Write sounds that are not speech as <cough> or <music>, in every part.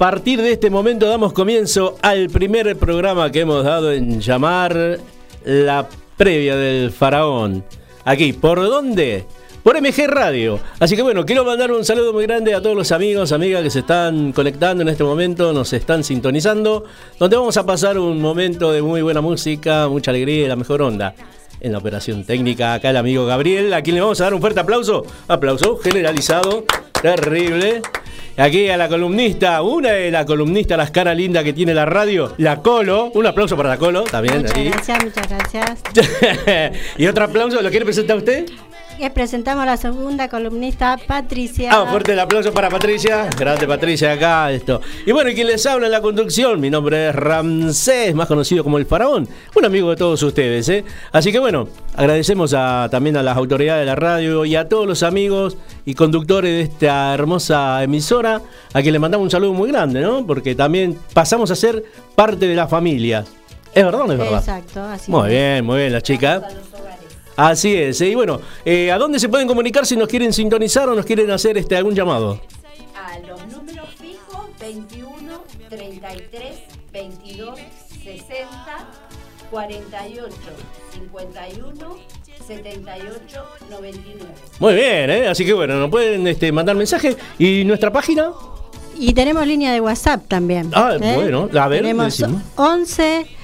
partir de este momento, damos comienzo al primer programa que hemos dado en llamar La Previa del Faraón. Aquí, ¿por dónde? Por MG Radio. Así que bueno, quiero mandar un saludo muy grande a todos los amigos, amigas que se están conectando en este momento, nos están sintonizando, donde vamos a pasar un momento de muy buena música, mucha alegría y la mejor onda. En la operación técnica, acá el amigo Gabriel, a quien le vamos a dar un fuerte aplauso. Aplauso generalizado, terrible. Aquí a la columnista, una de las columnistas, las caras lindas que tiene la radio, la Colo. Un aplauso para la Colo también. Muchas ahí. gracias, muchas gracias. <laughs> y otro aplauso, ¿lo quiere presentar usted? Les presentamos a la segunda columnista, Patricia. Ah, fuerte el aplauso para Patricia. Grande Patricia acá, esto. Y bueno, y quien les habla en la conducción, mi nombre es Ramsés, más conocido como el Faraón. Un amigo de todos ustedes, ¿eh? Así que bueno, agradecemos a, también a las autoridades de la radio y a todos los amigos y conductores de esta hermosa emisora, a quien le mandamos un saludo muy grande, ¿no? Porque también pasamos a ser parte de la familia. ¿Es verdad o no es verdad? Exacto, así Muy es. bien, muy bien, la chica. Así es. ¿eh? Y bueno, eh, ¿a dónde se pueden comunicar si nos quieren sintonizar o nos quieren hacer este algún llamado? a los números fijos 21 33 22 60 48 51 78 99. Muy bien, ¿eh? así que bueno, nos pueden este, mandar mensaje. ¿Y nuestra página? Y tenemos línea de WhatsApp también. Ah, ¿eh? bueno, a ver, Tenemos decimos. 11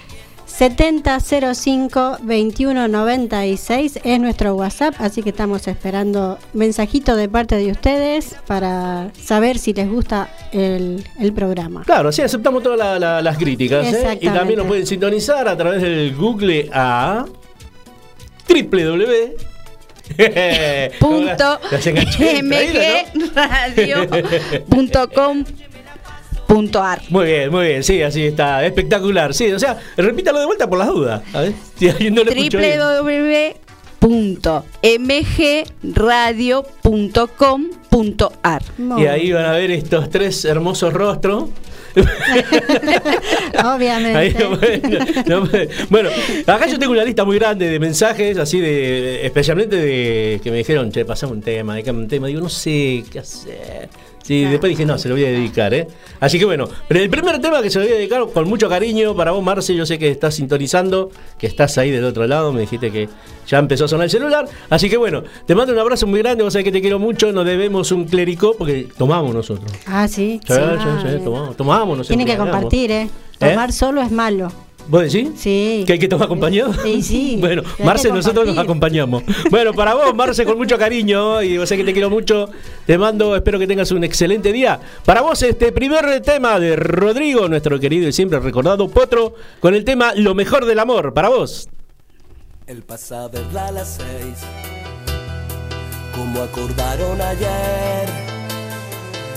70 05 21 96 es nuestro WhatsApp, así que estamos esperando mensajitos de parte de ustedes para saber si les gusta el, el programa. Claro, sí, aceptamos todas la- la- las críticas. ¿eh? Y también nos pueden sintonizar a través del Google a www. <laughs> Mgradio.com ar. Muy bien, muy bien, sí, así está, espectacular. Sí, o sea, repítalo de vuelta por las dudas. A ver, si <laughs> alguien no lo www.mgradio.com.ar Y ahí van a ver estos tres hermosos rostros. <laughs> Obviamente. Ahí <laughs> no bueno, acá yo tengo una lista muy grande de mensajes, así de, especialmente de que me dijeron, che, pasame un tema, dedicame un tema. Digo, no sé qué hacer. Sí, después dije, no, se lo voy a dedicar, ¿eh? Así que bueno, pero el primer tema que se lo voy a dedicar con mucho cariño para vos, Marce, yo sé que estás sintonizando, que estás ahí del otro lado, me dijiste que ya empezó a sonar el celular. Así que bueno, te mando un abrazo muy grande, vos sabés que te quiero mucho, nos debemos un clericó porque tomamos nosotros. Ah, sí. Sí, sí. tomamos, tomamos, nos Tiene que compartir, ¿eh? Tomar solo es malo. ¿Vos decís? Sí. ¿Que hay que tomar acompañado? Sí, sí. <laughs> bueno, Marce, nosotros nos acompañamos. Bueno, para vos, Marce, con mucho cariño, y vos sé que te quiero mucho, te mando, espero que tengas un excelente día. Para vos, este primer tema de Rodrigo, nuestro querido y siempre recordado Potro, con el tema Lo mejor del amor. Para vos. El pasado a las seis, como acordaron ayer,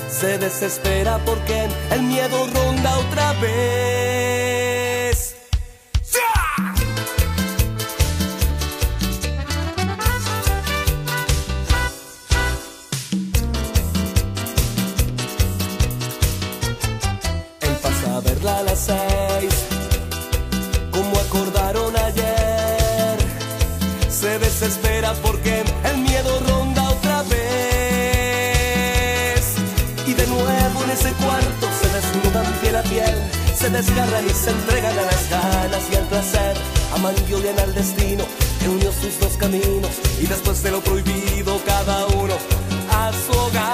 se desespera porque el miedo ronda otra vez. Verla las seis, como acordaron ayer. Se desespera porque el miedo ronda otra vez. Y de nuevo en ese cuarto se desnudan piel a piel, se desgarran y se entregan a las ganas y al placer. Aman y odian al destino que unió sus dos caminos. Y después de lo prohibido, cada uno a su hogar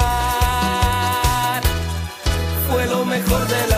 fue lo mejor del amor.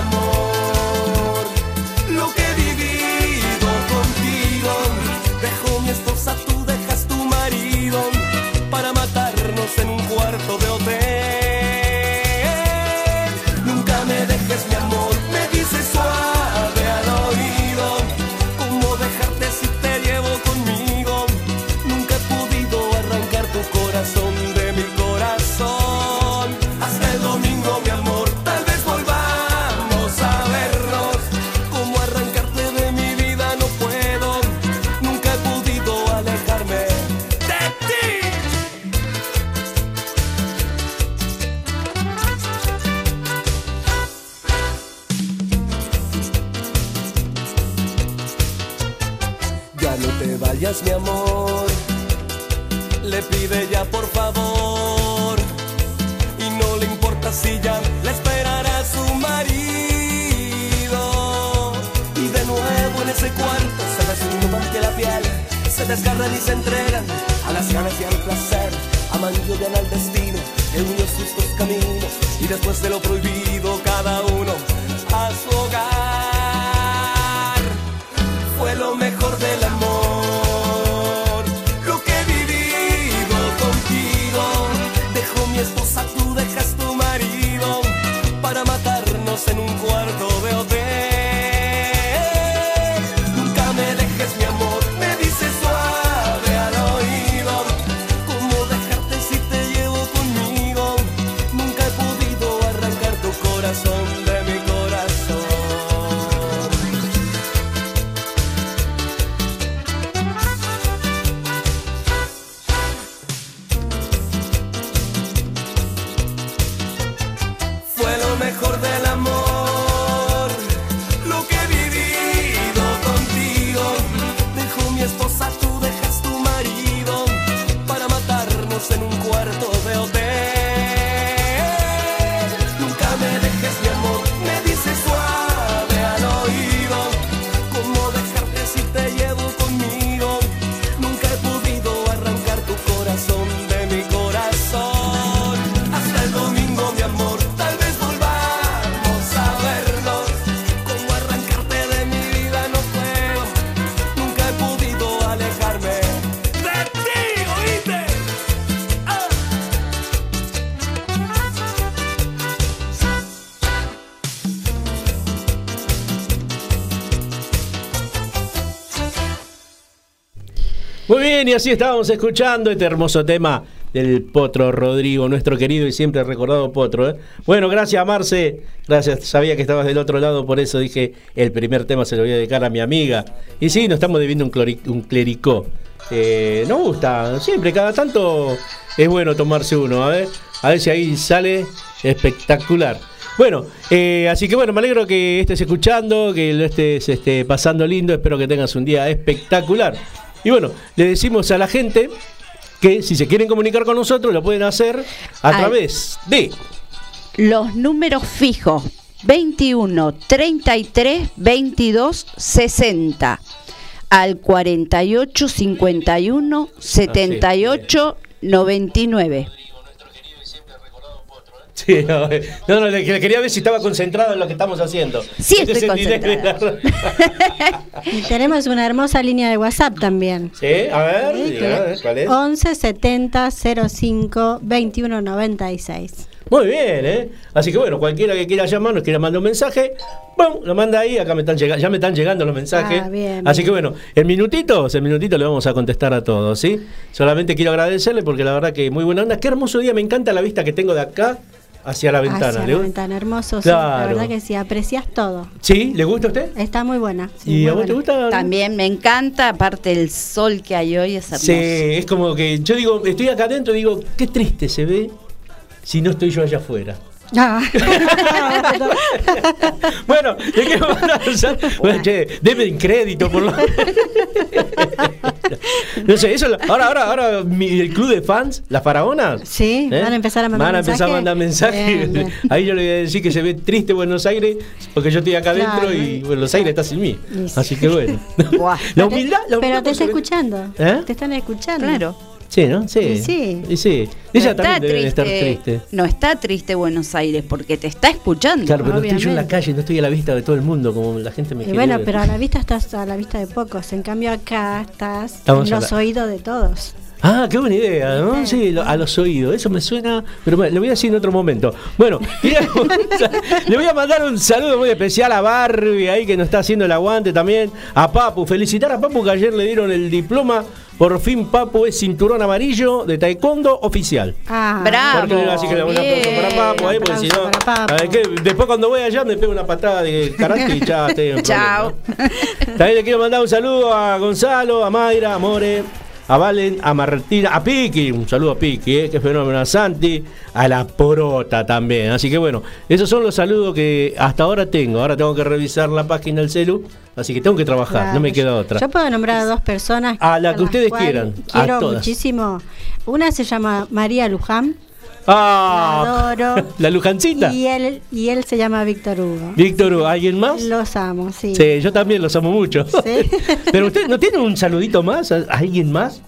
Así estábamos escuchando este hermoso tema del Potro Rodrigo, nuestro querido y siempre recordado Potro. ¿eh? Bueno, gracias Marce, gracias, sabía que estabas del otro lado, por eso dije el primer tema se lo voy a dedicar a mi amiga. Y sí, nos estamos debiendo un, un clericó. Eh, nos gusta, siempre, cada tanto es bueno tomarse uno, a ver, a ver si ahí sale espectacular. Bueno, eh, así que bueno, me alegro que estés escuchando, que lo estés este, pasando lindo, espero que tengas un día espectacular. Y bueno, le decimos a la gente que si se quieren comunicar con nosotros lo pueden hacer a Al- través de Los números fijos 21 33 22 60 al 48 51 78 99. Sí, no, no, no, le, quería ver si estaba concentrado en lo que estamos haciendo. Sí, Este estoy <laughs> Y tenemos una hermosa línea de WhatsApp también. Sí, a ver, a ver, ¿cuál es? 11 70 05 21 96. Muy bien, ¿eh? Así que bueno, cualquiera que quiera llamarnos, quiera mandar un mensaje, ¡pum! lo manda ahí, acá me están llegando, ya me están llegando los mensajes. Ah, bien, Así bien. que bueno, en minutitos, en minutitos le vamos a contestar a todos, ¿sí? Solamente quiero agradecerle porque la verdad que muy buena onda. Qué hermoso día, me encanta la vista que tengo de acá hacia la ventana. Hacia ¿Le la ventana, hermoso. sí, la Claro. verdad que sí, aprecias todo. ¿Sí? ¿Le gusta a usted? Está muy buena. sí, ¿Y muy a vos te buena. gusta? También me encanta, aparte el sol que hay hoy es hermoso. Sí, es como que yo digo, estoy acá adentro y digo, qué triste se ve si no estoy yo allá afuera. Ah. <laughs> bueno, le quiero mandar un saludo. Bueno, che, deme un crédito por lo <laughs> No sé, eso ahora, ahora, ahora mi- el club de fans, las faraonas. Sí, ¿eh? van a empezar a mandar Van a empezar a mandar mensajes. Bien, bien. <laughs> Ahí yo le voy a decir que se ve triste Buenos Aires, porque yo estoy acá Claro. adentro y Buenos Aires está sin mí. Sí. Así que bueno. Buah. la humildad, la Pero humildad te está escuchando. ¿Eh? Te están escuchando. Claro. Sí, ¿no? Sí. Y sí. Y sí. No Ella está también debe de estar triste. No está triste Buenos Aires porque te está escuchando. Claro, pero no estoy yo en la Obviamente. calle, no estoy a la vista de todo el mundo como la gente me Y bueno, ver. pero a la vista estás a la vista de pocos. En cambio acá estás Estamos en los la- oídos de todos. Ah, qué buena idea, ¿no? Sí, lo- a los oídos, eso me suena, pero bueno, le voy a decir en otro momento. Bueno, <laughs> le voy a mandar un saludo muy especial a Barbie ahí que nos está haciendo el aguante también, a Papu, felicitar a Papu que ayer le dieron el diploma, por fin Papu es cinturón amarillo de taekwondo oficial. Ah, Bravo. Porque así que le un aplauso bien. para Papu ahí, porque si no, a ver, que después cuando voy allá me pego una patada de karate y ya estoy en <laughs> Chao. problema. También le quiero mandar un saludo a Gonzalo, a Mayra, a More, a Valen, a Martina, a Piki, un saludo a Piki, eh, que fenómeno, a Santi, a la Porota también. Así que bueno, esos son los saludos que hasta ahora tengo. Ahora tengo que revisar la página del celu, así que tengo que trabajar, no me queda otra. Yo puedo nombrar a dos personas. A la que ustedes quieran, a Quiero todas. muchísimo. Una se llama María Luján. Ah, La adoro. <laughs> la Lujancita. Y él, y él se llama Víctor Hugo. Víctor, Hugo, ¿alguien más? Los amo, sí. Sí, yo también los amo mucho. Sí. <laughs> Pero usted no tiene un saludito más, ¿A alguien más?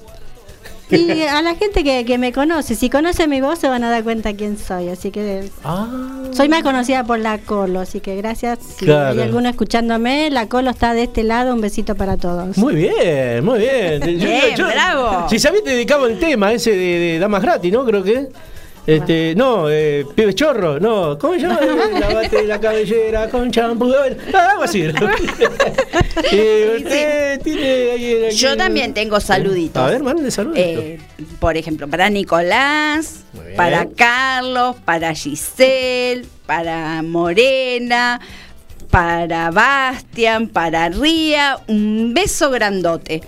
Y a la gente que, que me conoce, si conoce mi voz se van a dar cuenta quién soy. Así que Ah, soy más conocida por la Colo, así que gracias. Si Claro. hay alguno escuchándome, la Colo está de este lado. Un besito para todos. muy bien, muy bien. <laughs> Bien, bravo. Si sabés, te dedicaba el tema ese de, de Damas Gratis, ¿no? Creo que. Este, no, eh, pibe chorro, no, ¿cómo se llama? <laughs> Lavate la cabellera con champú. Ah, algo así. Eh, <laughs> <laughs> usted tiene ahí- aquí- Yo también tengo saluditos. A ver, mande saluditos. Eh, por ejemplo, para Nicolás, para Carlos, para Giselle, para Morena, para Bastian, para Ría, un beso grandote.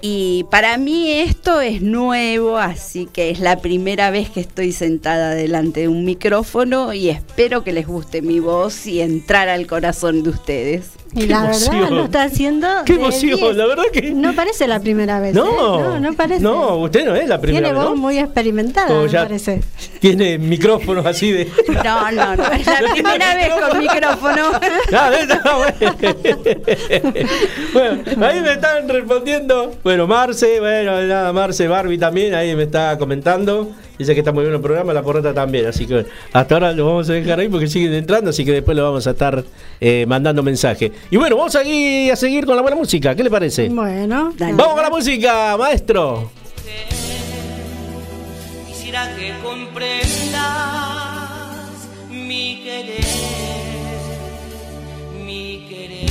Y para mí esto es nuevo, así que es la primera vez que estoy sentada delante de un micrófono y espero que les guste mi voz y entrar al corazón de ustedes. Y la verdad emoción. lo está haciendo. Qué emoción, 10. la verdad que- No parece la primera vez. ¿eh? no, no, parece. No, usted no es la primera Tiene vez, voz ¿no? muy experimentada, Como me ya parece. Tiene micrófonos así de. <laughs> No, no, no, es la <laughs> primera vez con micrófono. <laughs> Bueno. bueno, ahí me están respondiendo. Bueno, Marce, bueno, nada, Marce, Barbie también, ahí me está comentando. Dice que está muy bien el programa, la porreta también. Así que bueno, hasta ahora lo vamos a dejar ahí porque siguen entrando, así que después lo vamos a estar eh, mandando mensaje. Y bueno, vamos aquí a seguir con la buena música. ¿Qué le parece? Bueno, Dale. Vamos con la música, maestro. Quisiera que comprendas mi querer, mi querer.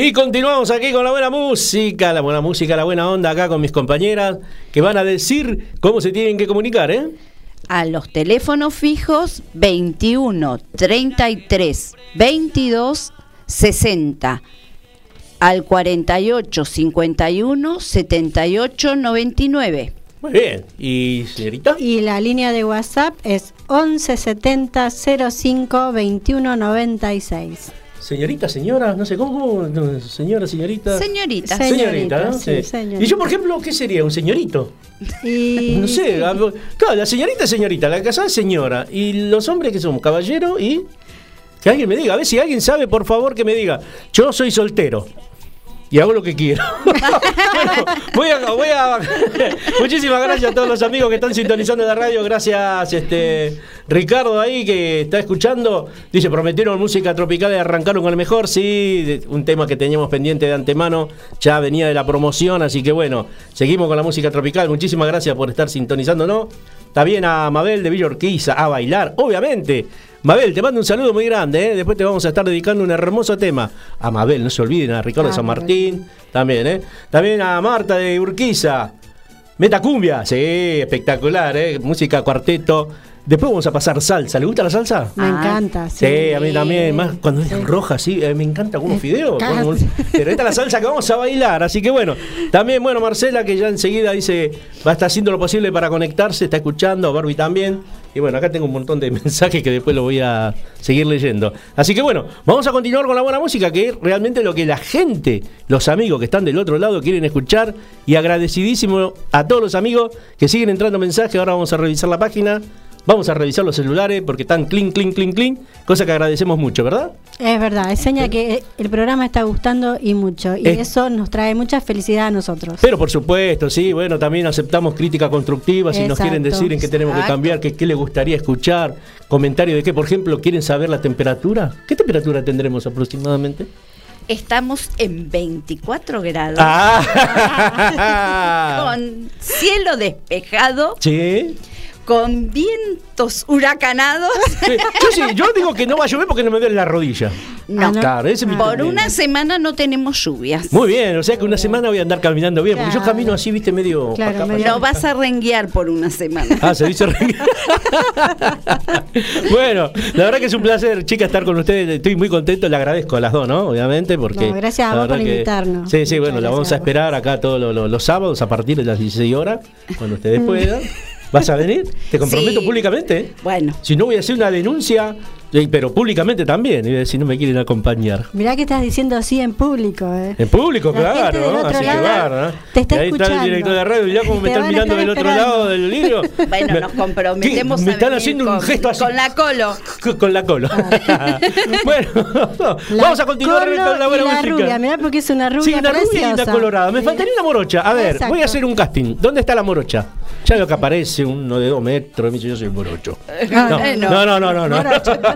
Y continuamos aquí con la buena música, la buena música, la buena onda acá con mis compañeras que van a decir cómo se tienen que comunicar, ¿eh? A los teléfonos fijos 21 33 22 60 al 48 51 78 99. Muy bien. ¿Y señorita? Y la línea de WhatsApp es 11 70 05 21 96. Señorita, señora, no sé cómo, no, señora, señorita. Señorita. Se- Señorita, ¿no? sí, Sí. señorita. Y yo, por ejemplo, ¿qué sería? ¿Un señorito? Y No sé, algo- claro, la señorita es señorita, la casada es señora. Y los hombres que somos caballero y. Que alguien me diga, a ver si alguien sabe, por favor, que me diga. Yo soy soltero. Y hago lo que quiero. Bueno, <laughs> voy a, voy a- Muchísimas gracias a todos los amigos que están sintonizando la radio. Gracias, este Ricardo ahí que está escuchando. Dice, prometieron música tropical y arrancaron con el mejor. Sí, un tema que teníamos pendiente de antemano. Ya venía de la promoción, así que bueno, seguimos con la música tropical. Muchísimas gracias por estar sintonizándonos. Está bien a Mabel de Villa Urquiza a bailar, obviamente. Mabel, te mando un saludo muy grande, ¿eh? después te vamos a estar dedicando un hermoso tema. A Mabel, no se olviden, a Ricardo Ah, de San. Martín, también, ¿eh? También a Marta de Urquiza. Metacumbia, sí, espectacular, ¿eh? Música cuarteto. Después vamos a pasar salsa. ¿Le gusta la salsa? me Ah, encanta. Sí, Sí, a mí también, más cuando es Sí. roja, sí, eh, me encanta algunos fideos. Con Pero esta es la salsa que vamos a bailar, así que bueno. También, bueno, Marcela, que ya enseguida dice, va a estar haciendo lo posible para conectarse, está escuchando, Barbie también. Y bueno, acá tengo un montón de <laughs> mensajes que después lo voy a seguir leyendo. Así que bueno, vamos a continuar con la buena música, que es realmente lo que la gente, los amigos que están del otro lado quieren escuchar. Y agradecidísimo a todos los amigos que siguen entrando mensajes. Ahora vamos a revisar la página. Vamos a revisar los celulares porque están clean, clean, clean, clean. Cosa que agradecemos mucho, ¿verdad? Es verdad, es seña que el programa está gustando y mucho. Y Eh. eso nos trae mucha felicidad a nosotros. Pero por supuesto, sí, bueno, también aceptamos crítica constructiva si nos quieren decir en qué tenemos que cambiar, qué, qué les gustaría escuchar, comentario de qué, por ejemplo, quieren saber la temperatura. ¿Qué temperatura tendremos aproximadamente? Estamos en 24 grados. Ah. <laughs> Con cielo despejado, Sí. Con vientos huracanados. Sí, Yo sí, yo digo que no va a llover porque no me duele la rodilla. No. Ah, no. Claro, ese es mi Por problema. una semana no tenemos lluvias. Muy bien, o sea que una semana voy a andar caminando bien, porque yo camino así, viste, medio. Claro, acá, medio- allá. No vas a renguear por una semana. Ah, se dice re- <laughs> Bueno, la verdad que es un placer, chicas, estar con ustedes. Estoy muy contento, le agradezco a las dos, ¿no? Obviamente, porque. No, gracias a vos por que- invitarnos. Sí, sí, Muchas bueno, la vamos a esperar acá todos los, los- los sábados a partir de las 16 horas, cuando ustedes puedan. <laughs> ¿Vas a venir? Te comprometo Sí. públicamente. Bueno, Si no, voy a hacer una denuncia, pero públicamente también, y si no me quieren acompañar. Mirá que estás diciendo así en público, ¿eh? En público, La gente claro, del ¿no? otro así que va, ¿no? te está y ahí está escuchando. el director de radio, ya como me están mirando del otro lado del vidrio. <laughs> bueno, nos comprometemos ¿Qué? Me a están venir haciendo un gesto así. Con la colo. <laughs> Con la colo. <laughs> bueno, La vamos a continuar Colo con la buena y la música. rubia, mirá porque es una rubia Sí, una rubia y una colorada. Me Sí. faltaría una morocha. A ver, Exacto. voy a hacer un casting. ¿Dónde está la morocha? Ya veo que aparece uno de dos metros. Me dice, yo soy morocho. No, Eh, no, no, no, no. no.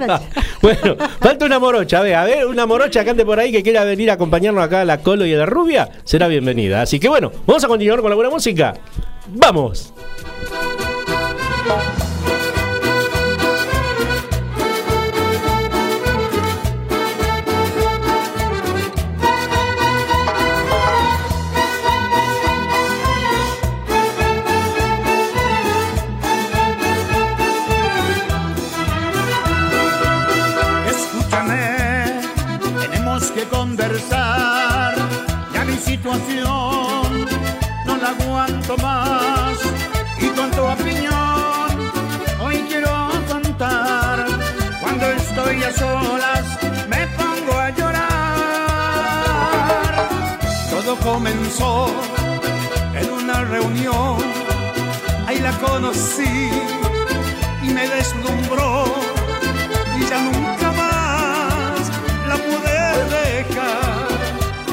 <laughs> Bueno, falta una morocha. A ver, a ver, una morocha que ande por ahí que quiera venir a acompañarnos acá a la Colo y a la Rubia, será bienvenida. Así que bueno, vamos a continuar con la buena música. ¡Vamos! Aguanto más. Y con tu opinión, hoy quiero contar. Cuando estoy a solas, me pongo a llorar. Todo comenzó en una reunión. Ahí la conocí y me deslumbró y ya nunca más la pude dejar.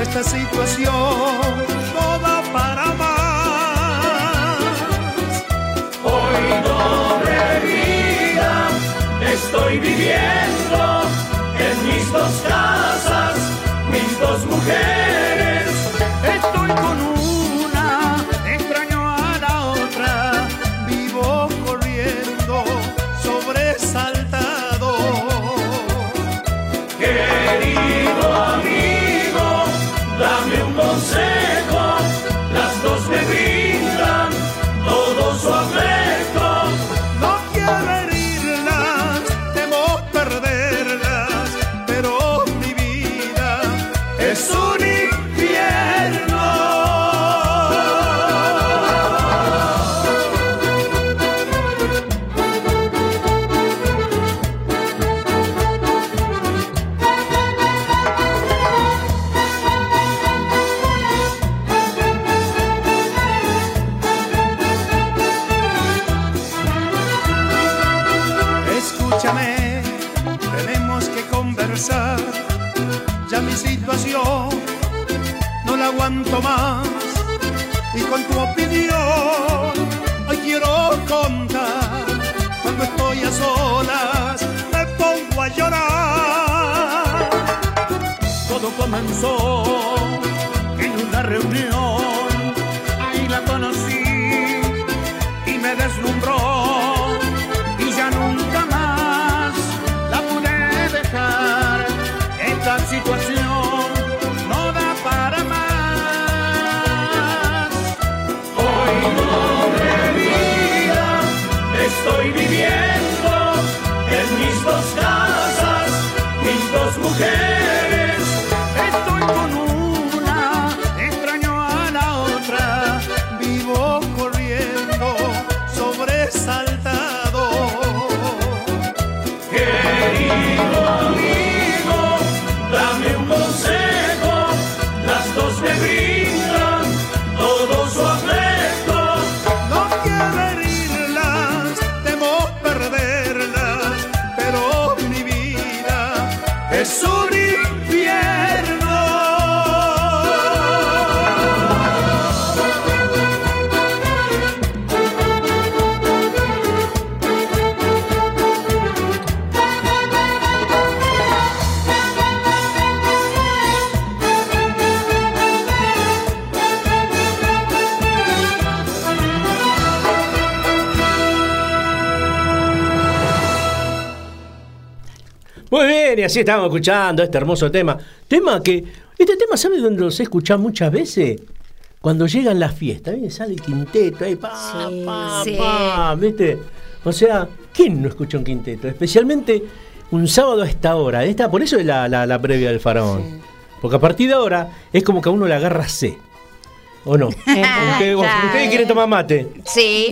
Esta situación toda para Doble estoy viviendo en mis dos casas, mis dos mujeres. Muy bien, y así estamos escuchando este hermoso tema. Tema que, este tema, ¿sabes dónde los he escuchado muchas veces? Cuando llegan las fiestas, ¿viste? sale el quinteto ahí, pa, Sí, pa, sí. pa, ¿viste? O sea, ¿quién no escucha un quinteto? Especialmente un sábado a esta hora. Esta, por eso es la, la- la previa del faraón. Porque a partir de ahora es como que a uno le agarra C. ¿O no? <laughs> Ustedes quieren tomar mate. Sí.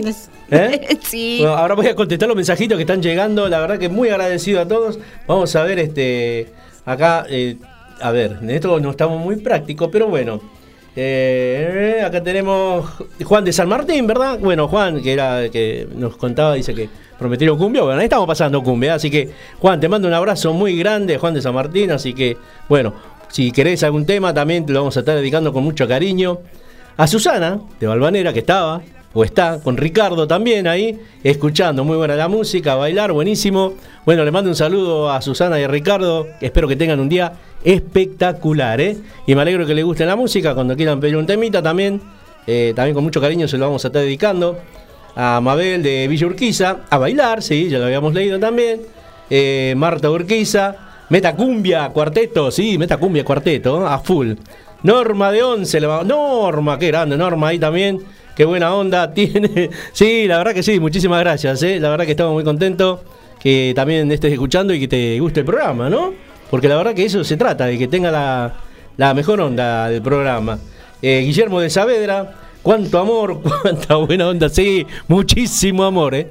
¿Eh? <laughs> sí. Bueno, ahora voy a contestar los mensajitos que están llegando. La verdad que muy agradecido a todos. Vamos a ver este acá. eh, a ver, en esto no estamos muy prácticos, pero bueno. Eh, acá tenemos Juan de San Martín, ¿verdad? Bueno, Juan, que era que nos contaba, dice que prometieron cumbia. Bueno, ahí estamos pasando cumbia. Así que, Juan, te mando un abrazo muy grande, Juan de San Martín. Así que, bueno, si querés algún tema, también te lo vamos a estar dedicando con mucho cariño. A Susana, de Valvanera, que estaba, está, con Ricardo también ahí, escuchando. Muy buena la música, bailar, buenísimo. Bueno, le mando un saludo a Susana y a Ricardo. Espero que tengan un día espectacular, ¿eh? Y me alegro que les guste la música. Cuando quieran pedir un temita también, eh, también con mucho cariño se lo vamos a estar dedicando. A Mabel de Villa Urquiza, a bailar, sí, ya lo habíamos leído también. Eh, Marta Urquiza, Meta Cumbia, cuarteto, sí, Meta Cumbia, cuarteto, a full. Norma de 11, le va- Norma, qué grande, Norma ahí también. Qué buena onda <laughs> tiene. Sí, la verdad que sí, muchísimas gracias. ¿eh? La verdad que estamos muy contentos que también estés escuchando y que te guste el programa, ¿no? Porque la verdad que eso se trata, de que tenga la, la mejor onda del programa. Eh, Guillermo de Saavedra, cuánto amor, <laughs> cuánta buena onda, sí, muchísimo amor, ¿eh?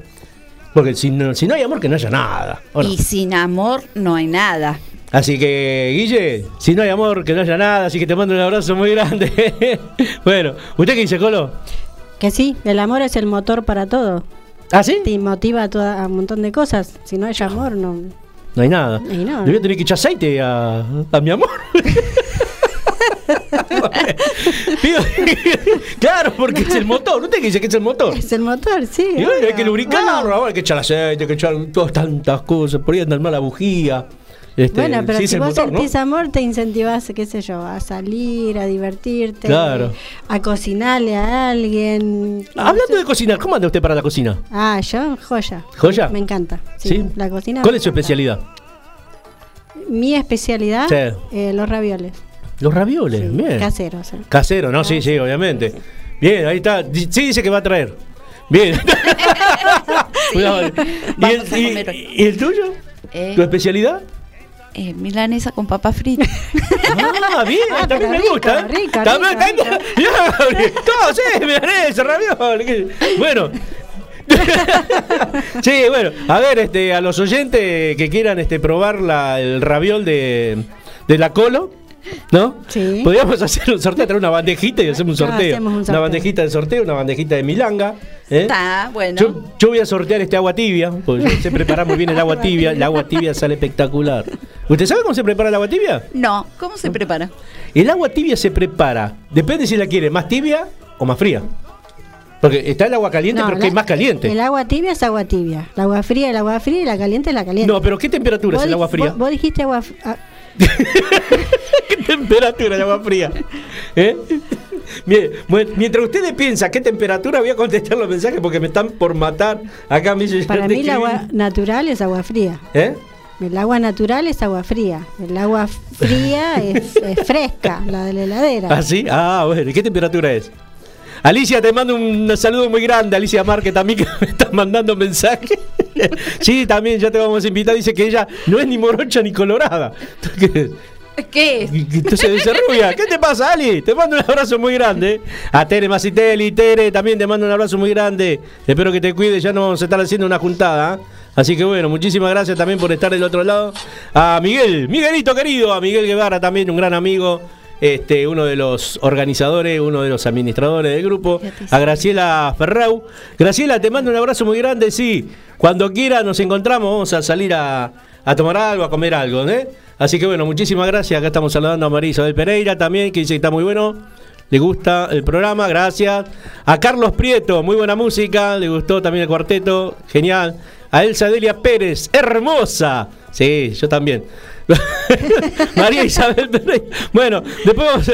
Porque si no, si no hay amor, que no haya nada. Y sin amor no hay nada. Así que, Guille, si no hay amor, que no haya nada, así que te mando un abrazo muy grande. <laughs> bueno, ¿usted qué dice, Colo? Que sí, el amor es el motor para todo. ¿Ah, sí? Te motiva a, toda- a un montón de cosas. Si no hay amor, no. No hay nada. No. Le voy a tener que echar aceite a, a mi amor. <laughs> Claro, porque es el motor. ¿Usted dice que es el motor? Es el motor, sí. Y bueno, hay que lubricarlo, Bueno, hay que echar aceite, hay que echar todas tantas cosas, por ahí andar mal la bujía. Este, Bueno, pero si el vos motor, ¿no? sentís amor, te incentivás, qué sé yo, a salir, a divertirte, Claro. a cocinarle a alguien. Hablando de cocinar, ¿cómo anda usted para la cocina? Ah, yo, joya. ¿Joya? Me encanta. Sí, ¿Sí? La cocina. ¿Cuál es su encanta. especialidad? Mi especialidad, Sí. eh, los ravioles. Los ravioles, Sí, bien. Caseros. eh. Casero, ¿no? Sí, sí, obviamente. Bien, ahí está. Sí, dice que va a traer. Bien. <laughs> ¿Y, Vamos a el, y- y el tuyo? Eh. ¿Tu especialidad? Eh, milanesa con papa frita. Ah, <laughs> bien, Ah, también me rico, gusta. rico, también <laughs> <laughs> Ya, ¿Cómo sí? Milanesa, ravioli. Bueno. sí, bueno, a ver, este, a los oyentes que quieran este, probar la, el raviol de, de la Colo, ¿no? Sí. Podríamos <laughs> hacer un sorteo, traer una bandejita y hacemos un sorteo. hacemos un Una bandejita de sorteo, una bandejita de milanga. ¿eh? Está, bueno. Yo, yo voy a sortear este agua tibia, porque yo sé preparar muy bien el agua <laughs> tibia. El agua tibia sale espectacular. ¿Usted sabe cómo se prepara el agua tibia? No, ¿cómo se prepara? El agua tibia se prepara, depende si la quiere más tibia o más fría. Porque está el agua caliente, No, pero que es más caliente. El agua tibia es agua tibia. La agua fría es el agua fría y la caliente es la caliente. No, pero ¿qué temperatura es el agua fría? Vos, vos dijiste agua ah, ¿Qué <laughs> <laughs> temperatura el agua fría? <laughs> ¿Eh? Bien, bueno, mientras ustedes piensan qué temperatura, voy a contestar los mensajes porque me están por matar. Acá me dice, Para mí el agua natural es agua fría. ¿Eh? El agua natural es agua fría. El agua fría <laughs> es, es fresca, la de la heladera. ¿Ah, sí? Ah, bueno. ¿y qué temperatura es? Alicia, te mando un saludo muy grande. Alicia Márquez también que me está mandando mensajes. sí, también ya te vamos a invitar. Dice que ella no es ni morocha ni colorada. Entonces, ¿Qué es? Entonces dice Rubia, ¿qué te pasa, Ali? Te mando un abrazo muy grande. A Tere Macitelli, Tere, también te mando un abrazo muy grande. Espero que te cuides, ya nos vamos a estar haciendo una juntada. ¿eh? Así que bueno, muchísimas gracias también por estar del otro lado. A Miguel, Miguelito querido, a Miguel Guevara también, un gran amigo. Este, uno de los organizadores, uno de los administradores del grupo, a Graciela Ferrau. Graciela, te mando un abrazo muy grande, sí. Cuando quiera nos encontramos, vamos a salir a, a tomar algo, a comer algo, ¿eh? Así que bueno, muchísimas gracias. Acá estamos saludando a María Isabel Pereira también, que dice que está muy bueno. Le gusta el programa, gracias. A Carlos Prieto, muy buena música, le gustó también el cuarteto, genial. A Elsa Delia Pérez, hermosa. Sí, yo también. <laughs> María Isabel Pereira. Bueno, después vamos a...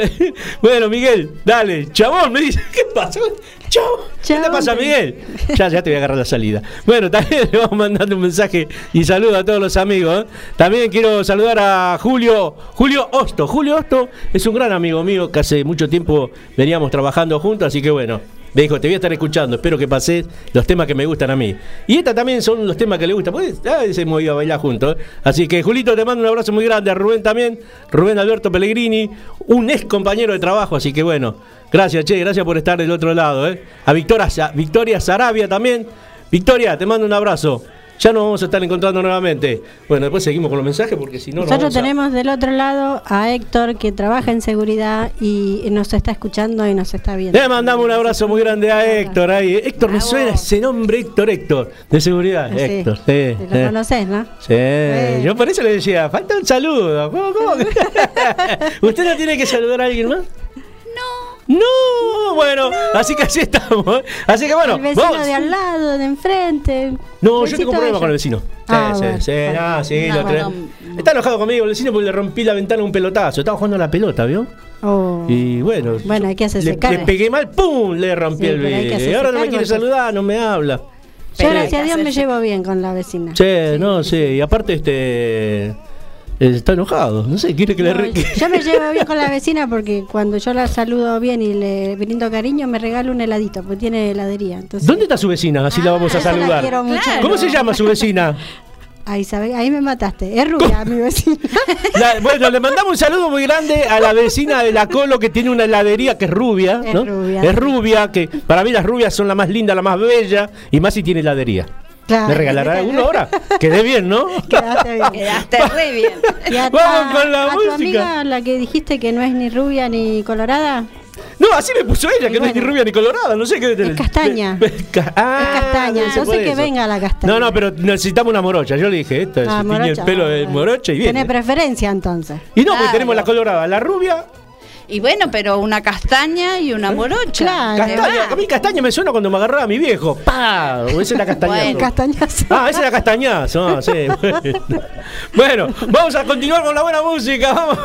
Bueno, Miguel, dale, chabón, me dice, ¿qué pasa? Chabón, ¿qué te pasa, Miguel? Ya, ya te voy a agarrar la salida. Bueno, también <laughs> le vamos mandando un mensaje y saludo a todos los amigos. ¿eh? También quiero saludar a Julio, Julio Osto. Julio Osto es un gran amigo mío que hace mucho tiempo veníamos trabajando juntos, así que bueno. Me dijo, te voy a estar escuchando, espero que pases los temas que me gustan a mí. Y estos también son los temas que le gustan, pues a veces hemos ido a bailar juntos. ¿eh? Así que Julito, te mando un abrazo muy grande, a Rubén también, Rubén Alberto Pellegrini, un ex compañero de trabajo, así que bueno, gracias, che, gracias por estar del otro lado. ¿eh? A Victoria, Sa- Victoria Sarabia también. Victoria, te mando un abrazo. Ya nos vamos a estar encontrando nuevamente. Bueno, después seguimos con los mensajes porque si no... nos Nosotros a- tenemos del otro lado a Héctor que trabaja en seguridad y nos está escuchando y nos está viendo. Le mandamos un abrazo muy grande a Héctor. Ahí. Héctor, me Bravo. suena ese nombre, Héctor, Héctor, de seguridad. Sí. Héctor, sí. Te lo sí. conoces, ¿no? Sí, yo por eso le decía, falta un saludo. ¿Cómo, cómo <laughs> <laughs> ¿Usted no tiene que saludar a alguien más? No. No, bueno, así que así estamos. Así que bueno, el vecino vamos. de al lado, de enfrente. No, yo tengo un problema con el vecino. Sí, Ah, sí, bueno. sí, no, sí, No, no. Está enojado conmigo el vecino porque le rompí la ventana un pelotazo. Estaba jugando a la pelota, ¿vio? Oh. Y bueno, Bueno, hay que hacerse le, le pegué mal, ¡pum! Le rompí Sí, el vidrio. Y ahora no me quiere saludar, no me habla. Yo, gracias a Dios, me llevo bien con la vecina. Che, no, sí, y aparte este está enojado, no sé, quiere que le No, re- yo me llevo bien con la vecina porque cuando yo la saludo bien y le brindo cariño, me regala un heladito, porque tiene heladería. Entonces, ¿Dónde está su vecina? Así la vamos a la saludar. quiero mucho. Claro. ¿Cómo se llama su vecina? <laughs> Ahí, sabe, ahí me mataste. Es rubia, mi vecina. <laughs> La- bueno, le mandamos un saludo muy grande a la vecina de la Colo que tiene una heladería que es rubia, Es ¿no? rubia. Es rubia, que para mí las rubias son la más linda, la más bella, y más si tiene heladería. Claro. ¿Me regalará alguna ahora? Quedé bien, ¿no? <laughs> Quedaste bien. Quedaste re bien. <laughs> Y a, Vamos con la a tu música. amiga, la que dijiste que no es ni rubia ni colorada, No, así me puso ella, que no es ni rubia ni colorada, no sé qué tener. Es castaña. Ca- ah, es castaña. Entonces por que eso. venga la castaña. No, no, pero necesitamos una morocha. Yo le dije, esto es Ah, tiñe el pelo de morocha y Tiene viene. preferencia entonces. Y no, porque Claro. tenemos la colorada, la rubia, Y bueno, pero una castaña y una morocha. Claro. ¿Te castaña. A mí castaña me suena cuando me agarraba mi viejo. ¡Pah! Esa es la castañazo. Bueno. Castañazo. <laughs> Ah, esa es la castañazo. ah, sí, <laughs> bueno. Bueno, vamos a continuar con la buena música. Vamos.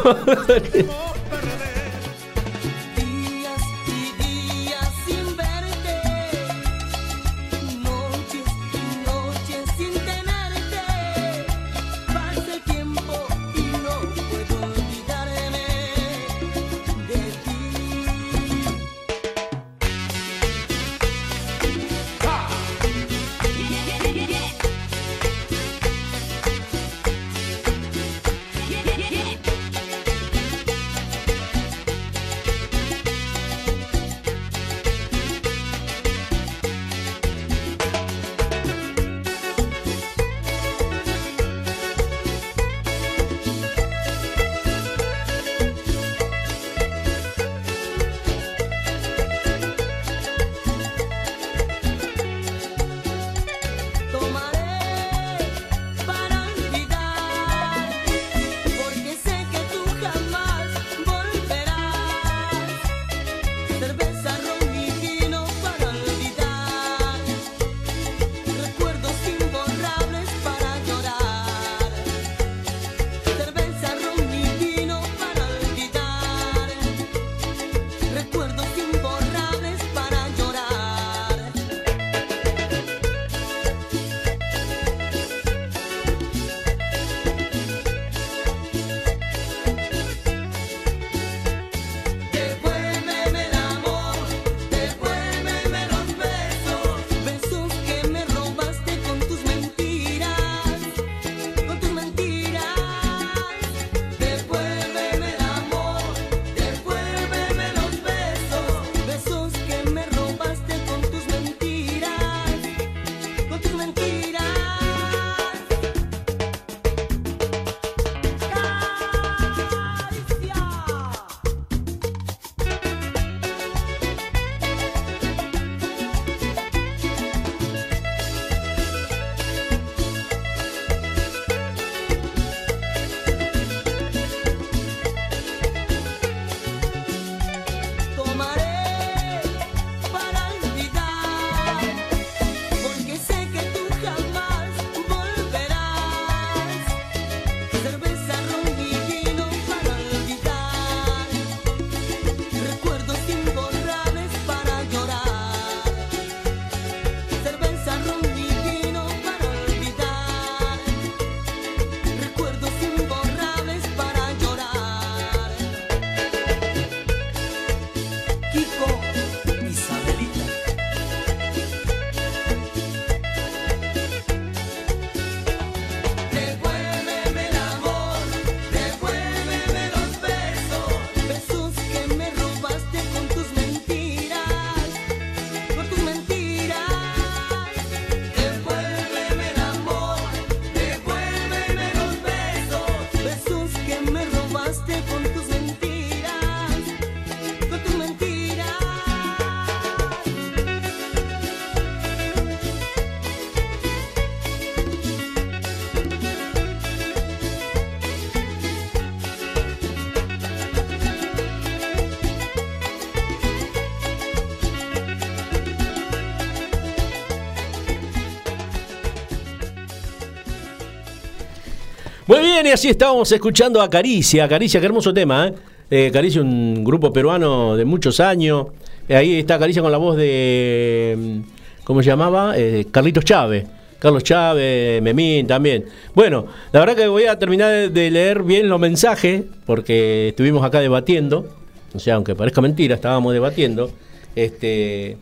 Muy bien, y así estábamos escuchando a Caricia. Caricia, qué hermoso tema, ¿eh? Eh, Caricia, un grupo peruano de muchos años. Ahí está Caricia con la voz de. mm, ¿Cómo se llamaba? Eh, Carlitos Chávez. Carlos Chávez, Memín también. Bueno, la verdad que voy a terminar de leer bien los mensajes, porque estuvimos acá debatiendo. O sea, aunque parezca mentira, estábamos debatiendo. Este.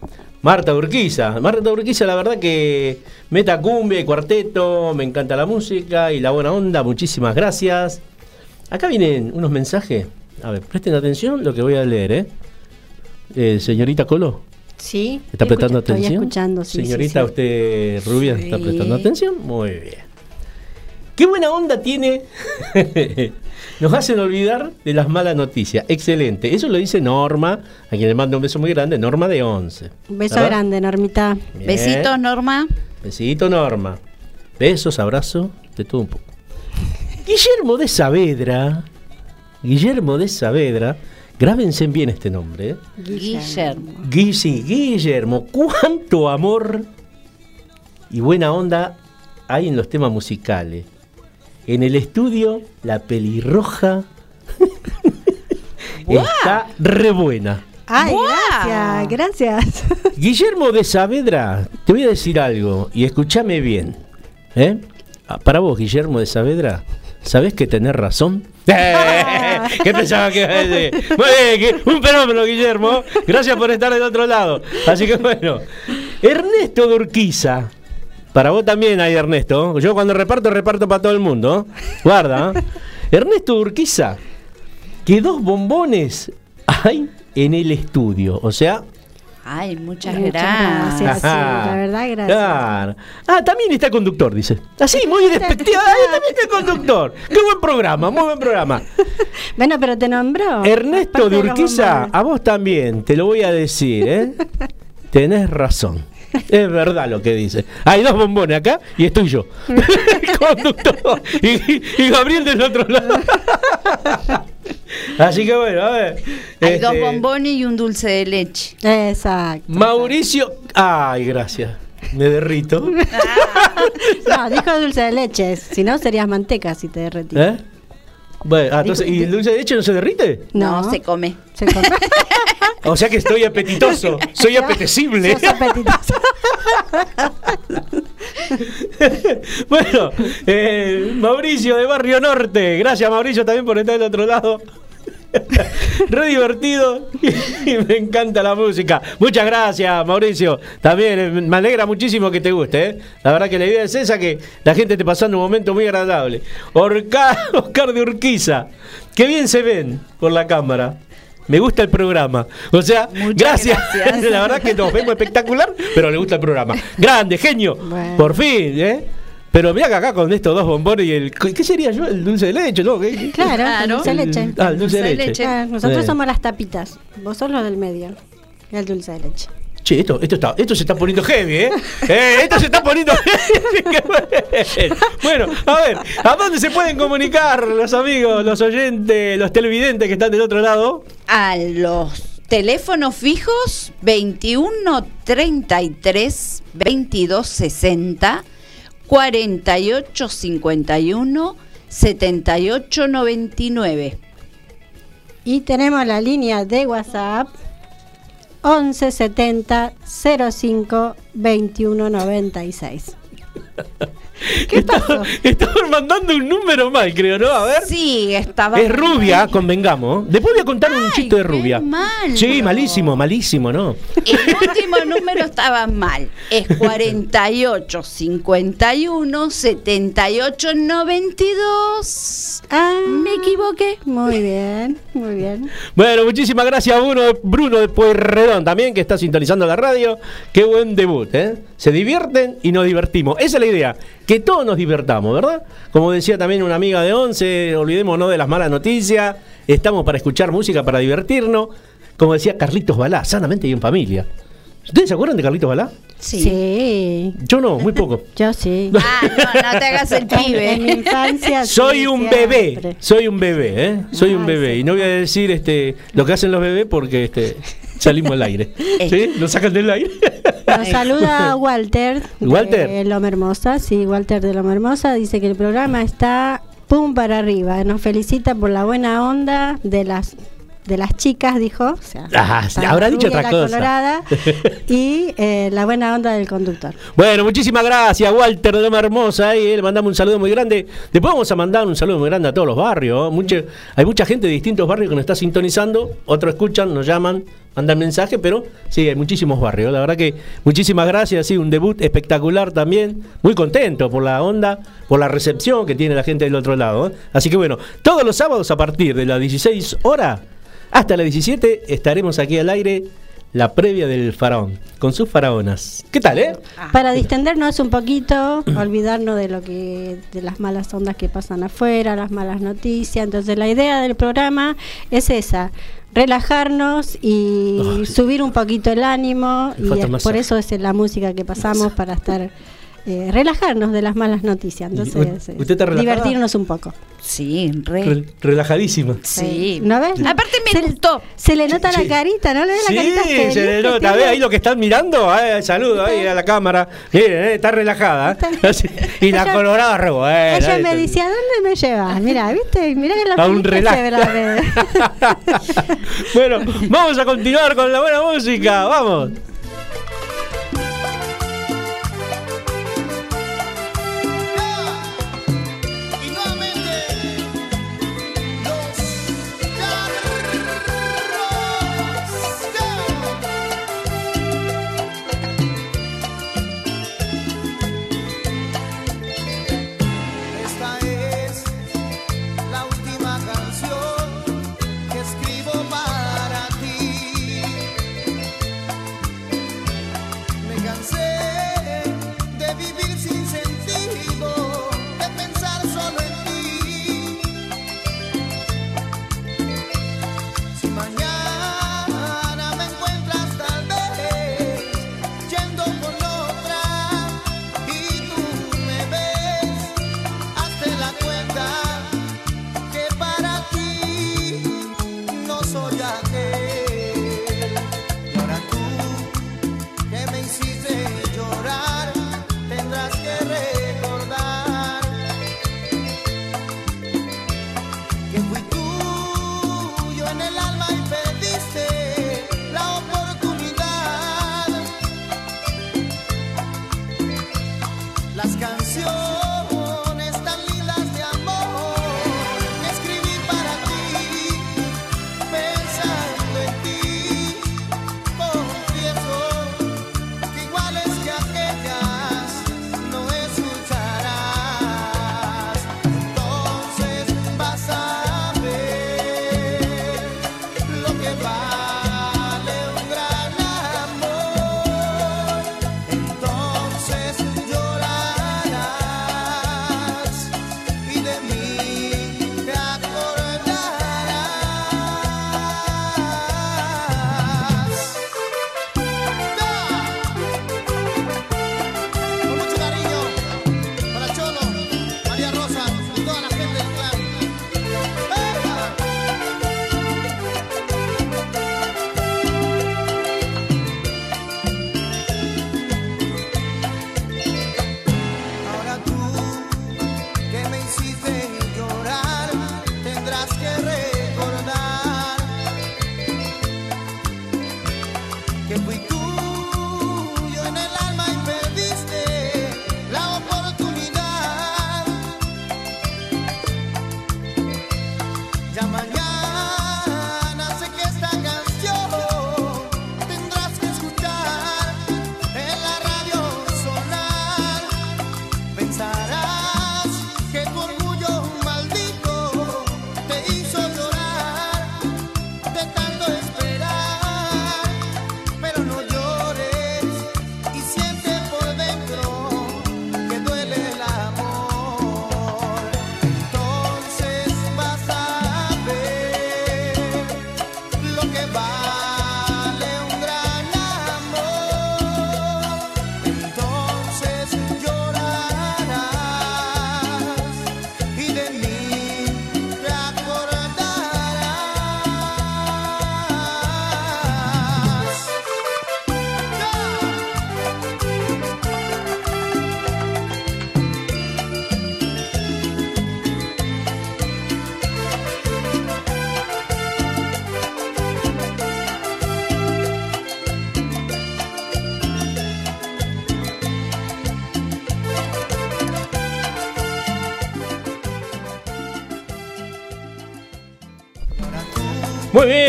Marta Urquiza. Marta Urquiza, la verdad que meta cumbia y cuarteto, me encanta la música y la buena onda, muchísimas gracias. Acá vienen unos mensajes. A ver, presten atención lo que voy a leer, ¿eh? Eh, señorita Colo, Sí. ¿está prestando escucha- atención? Estoy escuchando, sí. Señorita, sí. usted rubia, ¿está prestando atención? Muy bien. ¿Qué buena onda tiene? <laughs> Nos hacen olvidar de las malas noticias. Excelente. Eso lo dice Norma, a quien le mando un beso muy grande, Norma de 11. Un beso ¿Verdad? grande, Normita. Bien. Besitos, Norma. Besito, Norma. Besos, abrazos, de todo un poco. Guillermo de Saavedra. Guillermo de Saavedra. Grábense bien este nombre. ¿eh? Guillermo. Gui- sí, Guillermo. ¿Cuánto amor y buena onda hay en los temas musicales? En el estudio, la pelirroja <laughs> está re buena. Ay, gracias, gracias. <laughs> Guillermo de Saavedra, te voy a decir algo y escúchame bien. ¿eh? Ah, Para vos, Guillermo de Saavedra, ¿sabés que tenés razón? <laughs> ¿Qué pensaba que iba a decir? Muy bien, que- un fenómeno, Guillermo. Gracias por estar del otro lado. Así que bueno, Ernesto de Urquiza. Para vos también hay Ernesto. Yo cuando reparto, reparto para todo el mundo. Guarda. ¿eh? <laughs> Ernesto de Urquiza, que dos bombones hay en el estudio. O sea, Ay, muchas, Muchas gracias. gracias. sí, la verdad, gracias. Claro. Ah, también está el conductor, dice. Así, muy despectiva. Ah, también está el conductor. Qué buen programa, muy buen programa. <laughs> Bueno, pero te nombró. Ernesto de Urquiza, a vos también, te lo voy a decir, ¿eh? <laughs> Tenés razón. Es verdad lo que dice. Hay dos bombones acá y estoy yo. <laughs> El conductor. Y, y Gabriel del otro lado. <laughs> Así que bueno, a ver. Hay dos Este, bombones y un dulce de leche. Exacto. Mauricio. Ay, gracias. Me derrito. <laughs> No, dijo dulce de leche. Si no, serías manteca si te derretís. ¿Eh? Bueno, ah, entonces, ¿y el dulce de leche no se derrite? No, No. se come. Se come. <laughs> O sea que estoy apetitoso, soy apetecible. Sos apetitoso. <laughs> bueno, eh, Mauricio de Barrio Norte, gracias Mauricio también por estar del otro lado. <laughs> Re divertido y me encanta la música. Muchas gracias, Mauricio. También eh, me alegra muchísimo que te guste. ¿eh? La verdad que la idea es esa, que la gente esté pasando un momento muy agradable. Orca- <laughs> Oscar de Urquiza, qué bien se ven por la cámara. Me gusta el programa. O sea, gracias. gracias. <laughs> la verdad que nos vemos espectacular, pero le gusta el programa. Grande, genio. Bueno. Por fin, ¿eh? Pero mira que acá con estos dos bombones y el. ¿Qué sería yo? El dulce de leche, ¿no? ¿Qué- qué- Claro, Claro. dulce de leche. Ah, el dulce de leche. Ah, nosotros Eh. somos las tapitas. Vos sos los del medio. El dulce de leche. Che, esto, esto, está, esto se está poniendo heavy, ¿eh? Eh, Esto se está poniendo <laughs> heavy. Bueno, a ver, ¿a dónde se pueden comunicar los amigos, los oyentes, los televidentes que están del otro lado? A los teléfonos fijos 21 33 22 60 48 51 78 99. Y tenemos la línea de WhatsApp 11 70 05 21 96. ¿Qué pasó? Estaban mandando un número mal, creo, ¿no? A ver. Sí, estaba. Es rubia, convengamos. Después voy a contar un chiste de rubia. malo. Sí, malísimo, malísimo, ¿no? El último número estaba mal. Es 48 51 78 92. Ah, Me equivoqué. Muy bien, muy bien. Bueno, muchísimas gracias a Bruno, Bruno de Pueyrredón también, que está sintonizando la radio. Qué buen debut, ¿eh? Se divierten y nos divertimos. Esa es la idea, que todos nos divertamos, ¿verdad? Como decía también una amiga de Once, olvidémonos de las malas noticias. Estamos para escuchar música, para divertirnos. Como decía Carlitos Balá, sanamente y en familia. ¿Ustedes se acuerdan de Carlitos Balá? Sí. Sí. Yo no, muy poco. <laughs> Yo sí. Ah, no, no te hagas el En mi pibe. infancia. <laughs> Soy sí, un siempre. bebé, soy un bebé, ¿eh? Soy un bebé. sí. Y no voy a decir este lo que hacen los bebés porque este salimos al aire. <laughs> ¿Sí? ¿Nos sacan del aire? Nos <laughs> saluda Walter. Walter. De Loma Hermosa. Sí, Walter de Loma Hermosa. Dice que el programa está pum para arriba. Nos felicita por la buena onda de las de las chicas, dijo. O sea, Ah, habrá dicho otra cosa. colorada, <laughs> y eh, la buena onda del conductor. Bueno, muchísimas gracias, Walter de Loma Hermosa. Ahí le mandamos un saludo muy grande. Después vamos a mandar un saludo muy grande a todos los barrios. Mucho- hay mucha gente de distintos barrios que nos está sintonizando. Otros escuchan, nos llaman, mandan mensajes, pero sí, hay muchísimos barrios. La verdad que muchísimas gracias. Sí, un debut espectacular también. Muy contento por la onda, por la recepción que tiene la gente del otro lado. ¿eh? Así que bueno, todos los sábados a partir de las 16 horas hasta las 17 estaremos aquí al aire. La previa del faraón, con sus faraonas. ¿Qué tal, eh? Para distendernos un poquito, <clears throat> olvidarnos de lo que de las malas ondas que pasan afuera, las malas noticias. Entonces la idea del programa es esa, relajarnos y subir un poquito el ánimo y es- por eso es la música que pasamos para estar <laughs> eh, relajarnos de las malas noticias. Entonces, ¿Usted eh, está relajada? divertirnos un poco. Sí, re. Re- relajadísima. Sí. ¿No ves? Aparte me se, gustó. Se le nota Sí. la carita, ¿no le ve Sí, la carita feliz se le nota. ¿Ve ahí lo que están mirando? Eh, saludo ahí a la cámara. Miren, eh, está relajada. ¿eh? Está- <laughs> y la Ella- colorada re buena. Ella me decía, ¿a dónde me llevas? Mira, ¿viste? Mira que la A un de- <laughs> bueno, vamos a continuar con la buena música. Vamos.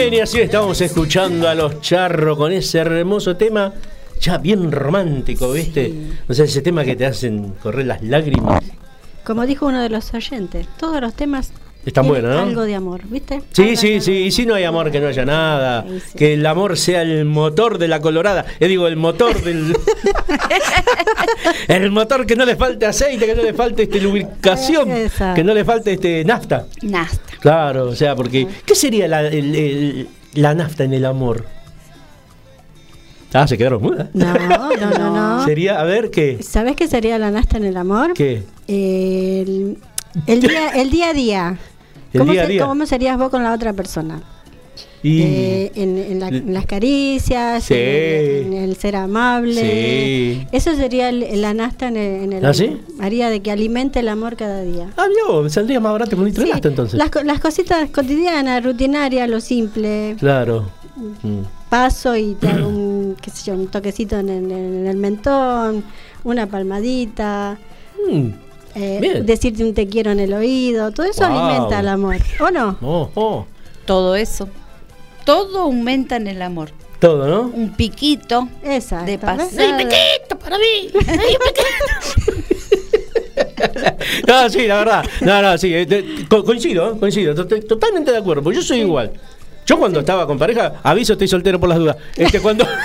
Bien, y así estamos escuchando a los charros con ese hermoso tema, ya bien romántico, ¿viste? O sea, ese tema que te hacen correr las lágrimas. Como dijo uno de los oyentes, todos los temas Están buenos, ¿no? algo de amor, ¿viste? Sí, Algo sí, sí, y si no hay amor, que no haya nada. Sí, sí. Que el amor sea el motor de la colorada. Eh, digo, el motor del. <laughs> <laughs> el motor que no le falte aceite, que no le falte este lubricación, que no le falte este nafta. Nasta. Claro, o sea, porque. ¿Qué sería la, el- el- la nafta en el amor? Ah, se quedaron mudas. No, no, no, <laughs> no. Sería, a ver, ¿qué? ¿Sabés qué sería la nasta en el amor? ¿Qué? El, el día, el día a día. <laughs> ¿Cómo, día se- día. cómo serías vos con la otra persona? Y. Eh, en, en la- en las caricias, Sí. en, en el ser amable. Sí. Eso sería el- la nasta en el, en el ¿Ah, amor. sí? Haría de que alimente el amor cada día. Ah, vio, saldría más barato con un litro de entonces. Las, las cositas cotidianas, rutinarias, lo simple. Claro. Mm. Paso y te hago un, <clears throat> qué sé yo, un toquecito en, el- en el mentón, una palmadita. Mm. eh, Bien. decirte un te quiero en el oído, todo eso Wow. alimenta el amor, ¿o no? Oh, oh. Todo eso. Todo aumenta en el amor. Todo, ¿no? Un piquito Exacto. de pasada. No, sí, la verdad. No, no, sí. eh, coincido, coincido. to- to- Totalmente de acuerdo. Porque yo soy igual. Yo cuando estaba con pareja, aviso, estoy soltero por las dudas. Este, cuando. <laughs>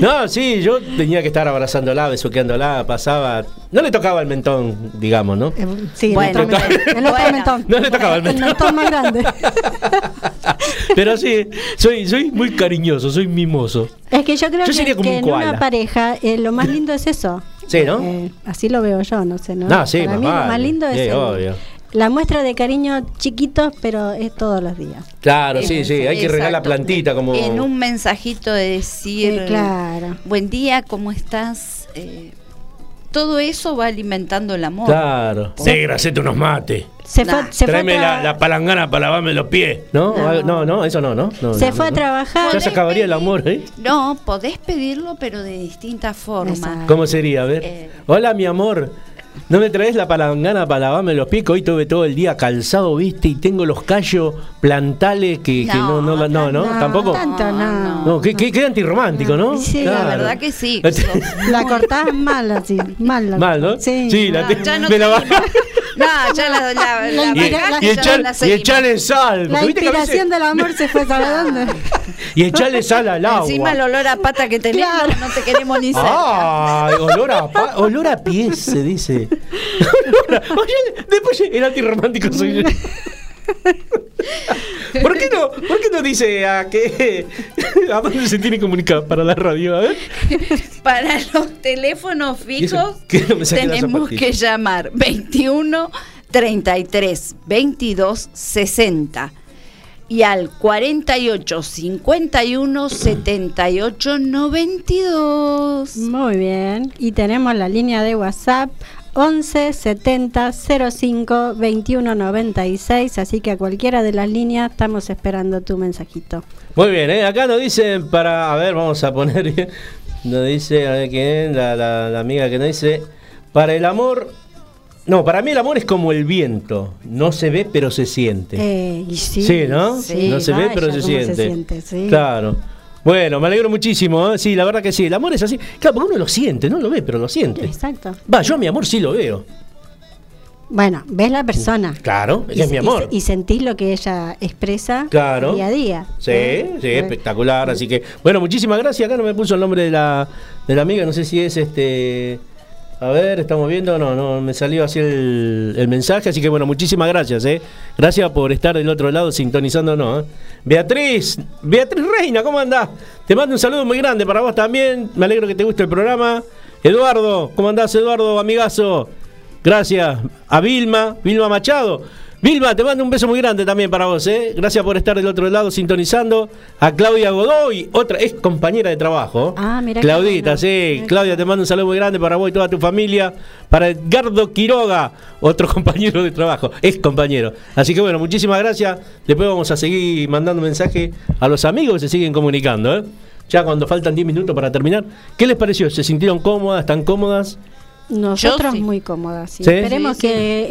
no, sí, yo tenía que estar abrazándola, besuqueándola, pasaba. No le tocaba el mentón, digamos, ¿no? Eh, Sí, Bueno, el otro mentón. <laughs> El otro mentón. No le tocaba el El mentón. mentón más grande. <laughs> Pero sí, soy, soy muy cariñoso, soy mimoso. Es que yo creo Yo que, sería como que un en una pareja eh, lo más lindo es eso. Sí, ¿no? Eh, así lo veo yo, no sé, ¿no? No, sí, Para más mí lo más lindo es Sí, el- obvio. La muestra de cariño chiquitos, pero es todos los días. Claro, sí, sí, hay que regar la plantita como. En un mensajito de decir, Eh, claro. buen día, ¿cómo estás? Eh, todo eso va alimentando el amor. Claro. Negra, hacete unos mates. Se Nah. fue, se fue, Tráeme a la, palangana para lavarme los pies. ¿No? No. No, no, eso no, ¿no? No, se no, fue a no. trabajar. Ya se acabaría el amor, ¿eh? No, podés pedirlo, pero de distintas formas. Exacto. ¿Cómo sería? A ver. Eh. Hola, mi amor. ¿No me traes la palangana para lavarme los pies? Que Hoy tuve todo el día calzado, ¿viste? Y tengo los callos plantales que, que no, no, no, no, No, ¿Tampoco? tanto no. No, qué, qué, qué antirromántico, ¿no? Sí, La verdad que sí. <laughs> La cortás mal así, mal. la- Mal, ¿no? Sí. la No, te- ya no me la. No, ya la, la, la, La Y, inspira- y, echar- la y echarle sal. La inspiración del amor se fue, ¿sabes dónde? Y echarle sal al agua. Encima el olor a pata que tenemos, Claro. no te queremos ni cerca. Ay, olor a, pa- olor a pies, se dice. <laughs> Olor a- Oye, después el antirromántico soy yo. <laughs> <laughs> ¿Por qué no? ¿Por qué no dice a qué? ¿A dónde se tiene que comunicar para la radio? A ver. Para los teléfonos fijos ¿Qué? No me saqué la tenemos que llamar 21 33 22 60 y al 48 51 78 92. Muy bien. Y tenemos la línea de WhatsApp 11 70 05 21 96. Así que a cualquiera de las líneas estamos esperando tu mensajito. Muy bien, ¿eh? acá nos dicen para. A ver, vamos a poner. <laughs> Nos dice, a ver quién, la, la, la amiga que nos dice. Para el amor. No, para mí el amor es como el viento. No se ve, pero se siente. Eh, y sí, Sí, ¿no? sí, no se ve, pero se siente. siente, sí. Claro. Bueno, me alegro muchísimo. ¿eh? Sí, la verdad que sí. El amor es así. Claro, porque uno lo siente, no lo ve, pero lo siente. Exacto. Va, yo a mi amor sí lo veo. Bueno, ves la persona. Claro, es Y, que es mi y- amor. y sentís lo que ella expresa Claro. día a día. Sí, ¿eh? sí, espectacular. Así que, bueno, muchísimas gracias. Acá no me puso el nombre de la, de la amiga, no sé si es este. A ver, estamos viendo, no, no, me salió así el, mensaje, así que bueno, muchísimas gracias, eh. Gracias por estar del otro lado sintonizándonos. ¿eh? Beatriz, Beatriz Reina, ¿cómo andás? Te mando un saludo muy grande para vos también, me alegro que te guste el programa. Eduardo, ¿cómo andás Eduardo, amigazo? Gracias. A Vilma, Vilma Machado. Vilma, te mando un beso muy grande también para vos, ¿eh? Gracias por estar del otro lado sintonizando. A Claudia Godoy, otra, es compañera de trabajo. Ah, mira Claudita, bueno. sí. Claudia, te mando un saludo muy grande para vos y toda tu familia. Para Edgardo Quiroga, otro <laughs> compañero de trabajo, es compañero. Así que bueno, muchísimas gracias. Después vamos a seguir mandando mensaje a los amigos que se siguen comunicando, ¿eh? Ya cuando faltan 10 minutos para terminar. ¿Qué les pareció? ¿Se sintieron cómodas? ¿Están cómodas? Nosotros sí. muy cómodas, sí. ¿Sí? Esperemos Sí, sí. que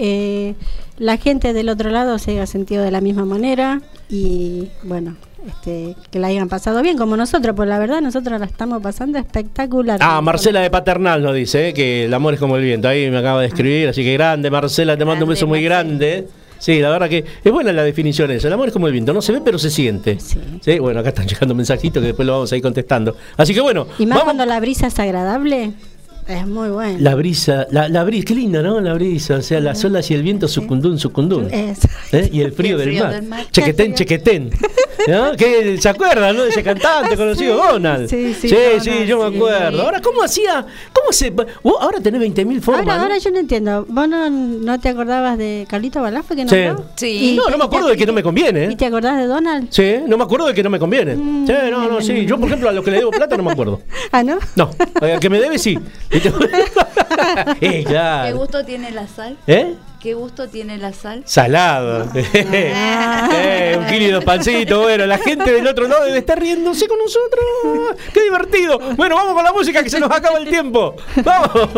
eh, la gente del otro lado se haya sentido de la misma manera y bueno, este, que la hayan pasado bien como nosotros, pues la verdad nosotros la estamos pasando espectacular. Ah, Marcela de Paternal nos dice eh, que el amor es como el viento. Ahí me acaba de escribir, así que grande, Marcela, te mando un beso muy Marcela. grande. Sí, la verdad que es buena la definición esa. El amor es como el viento, no se ve pero se siente. Sí. bueno, acá están <laughs> llegando mensajitos que después lo vamos a ir contestando. Así que bueno, Y más vamos- cuando la brisa es agradable, es muy bueno. la brisa, la, la brisa, qué linda, ¿no? La brisa, o sea, las olas y el viento sucundún, sucundún. ¿Eh? Y el frío, Y el del, frío mar. del mar. Chequetén, chequetén. ¿No? ¿Qué? ¿Se acuerdan, no? De ese cantante <laughs> conocido, Donald. sí, sí, sí, Donald, yo me sí. acuerdo. Ahora, ¿cómo hacía? ¿Cómo se.? Vos ahora tenés 20.000 formas. Ahora, ¿no? ahora yo no entiendo. ¿Vos no, no te acordabas de Carlito Balafre que Sí. nombró? Sí. Y No, no me acuerdo de que no me conviene. ¿Y ¿eh? te acordás de Donald? Sí, no me acuerdo de que no me conviene. Sí, no, no, sí. Yo, por ejemplo, a los que le debo plata no me acuerdo. <laughs> Ah, ¿no? No, al que me debe sí. Eh, <laughs> <laughs> claro. ¿Qué gusto tiene la sal? ¿Eh? ¿Qué gusto tiene la sal? Salado. <laughs> Eh, un kilo de pancito. Bueno, la gente del otro lado debe estar riéndose con nosotros. ¡Qué divertido! Bueno, vamos con la música que se nos acaba el tiempo. ¡Vamos!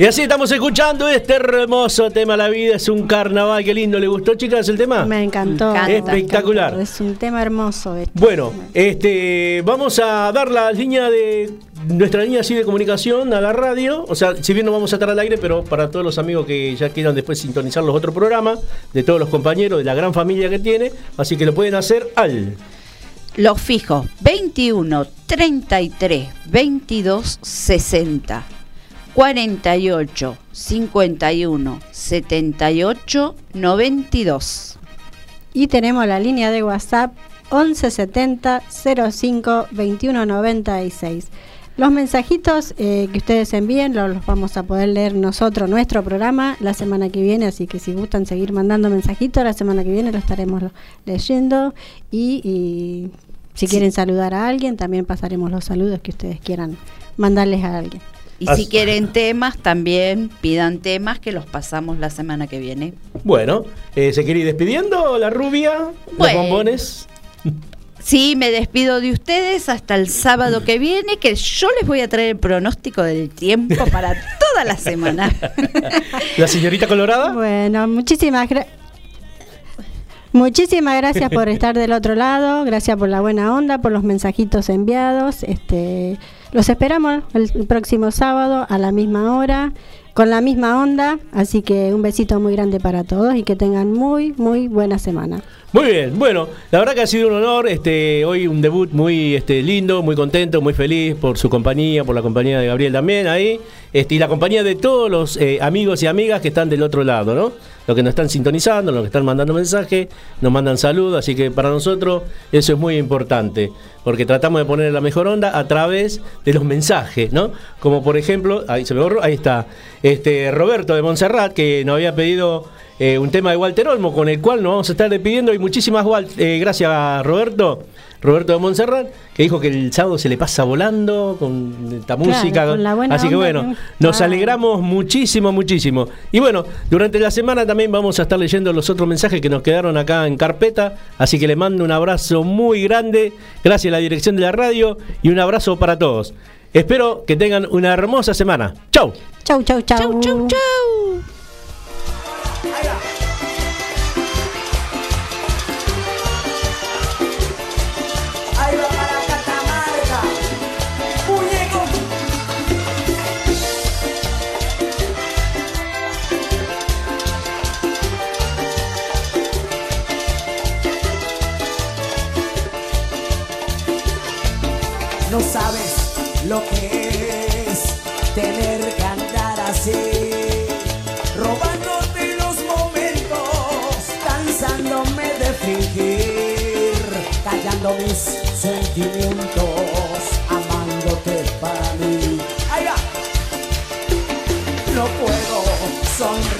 Y así estamos escuchando este hermoso tema La vida es un carnaval. Qué lindo, ¿le gustó, chicas, el tema? Me encantó. Me encanta. Espectacular. Me encantó. Es un tema hermoso. este. Bueno, este, vamos a dar la línea de nuestra línea así de comunicación a la radio. O sea, si bien no vamos a estar al aire, pero para todos los amigos que ya quieran después sintonizar los otros programas, de todos los compañeros, de la gran familia que tiene, así que lo pueden hacer al. Los fijos 21 33 22 60 48 51 78 92. Y tenemos la línea de WhatsApp 1170 05 21 96. Los mensajitos eh, que ustedes envíen los, los vamos a poder leer nosotros, nuestro programa, la semana que viene. Así que si gustan seguir mandando mensajitos, la semana que viene lo estaremos leyendo. Y, y si quieren saludar a alguien, también pasaremos los saludos que ustedes quieran mandarles a alguien. Y si quieren temas, también pidan temas que los pasamos la semana que viene. Bueno, eh, ¿se quiere ir despidiendo la rubia? Los Bueno. bombones. Sí, me despido de ustedes hasta el sábado que viene, que yo les voy a traer el pronóstico del tiempo para toda la semana. <laughs> La señorita Colorada. Bueno, muchísimas gracias. Muchísimas gracias por <laughs> estar del otro lado, gracias por la buena onda, por los mensajitos enviados. Este, los esperamos el, próximo sábado a la misma hora, con la misma onda. Así que un besito muy grande para todos y que tengan muy, muy buena semana. Muy bien, bueno, la verdad que ha sido un honor, este, hoy un debut muy este, lindo, muy contento, muy feliz por su compañía, por la compañía de Gabriel también ahí, este, y la compañía de todos los eh, amigos y amigas que están del otro lado, ¿no? Los que nos están sintonizando, los que están mandando mensajes, nos mandan saludos, así que para nosotros eso es muy importante, porque tratamos de poner la mejor onda a través de los mensajes, ¿no? Como por ejemplo, ahí se me borró, ahí está, este Roberto de Montserrat, que nos había pedido eh, un tema de Walter Olmo, con el cual nos vamos a estar despidiendo. Y muchísimas eh, gracias Roberto, Roberto de Montserrat, que dijo que el sábado se le pasa volando con esta Claro, música. con la buena Así que bueno, que- nos Ah. alegramos muchísimo, muchísimo. Y bueno, durante la semana también vamos a estar leyendo los otros mensajes que nos quedaron acá en carpeta. Así que le mando un abrazo muy grande. Gracias a la dirección de la radio y un abrazo para todos. Espero que tengan una hermosa semana. ¡Chau! Chau, chau, chau. Chau, chau, chau. Sonreír.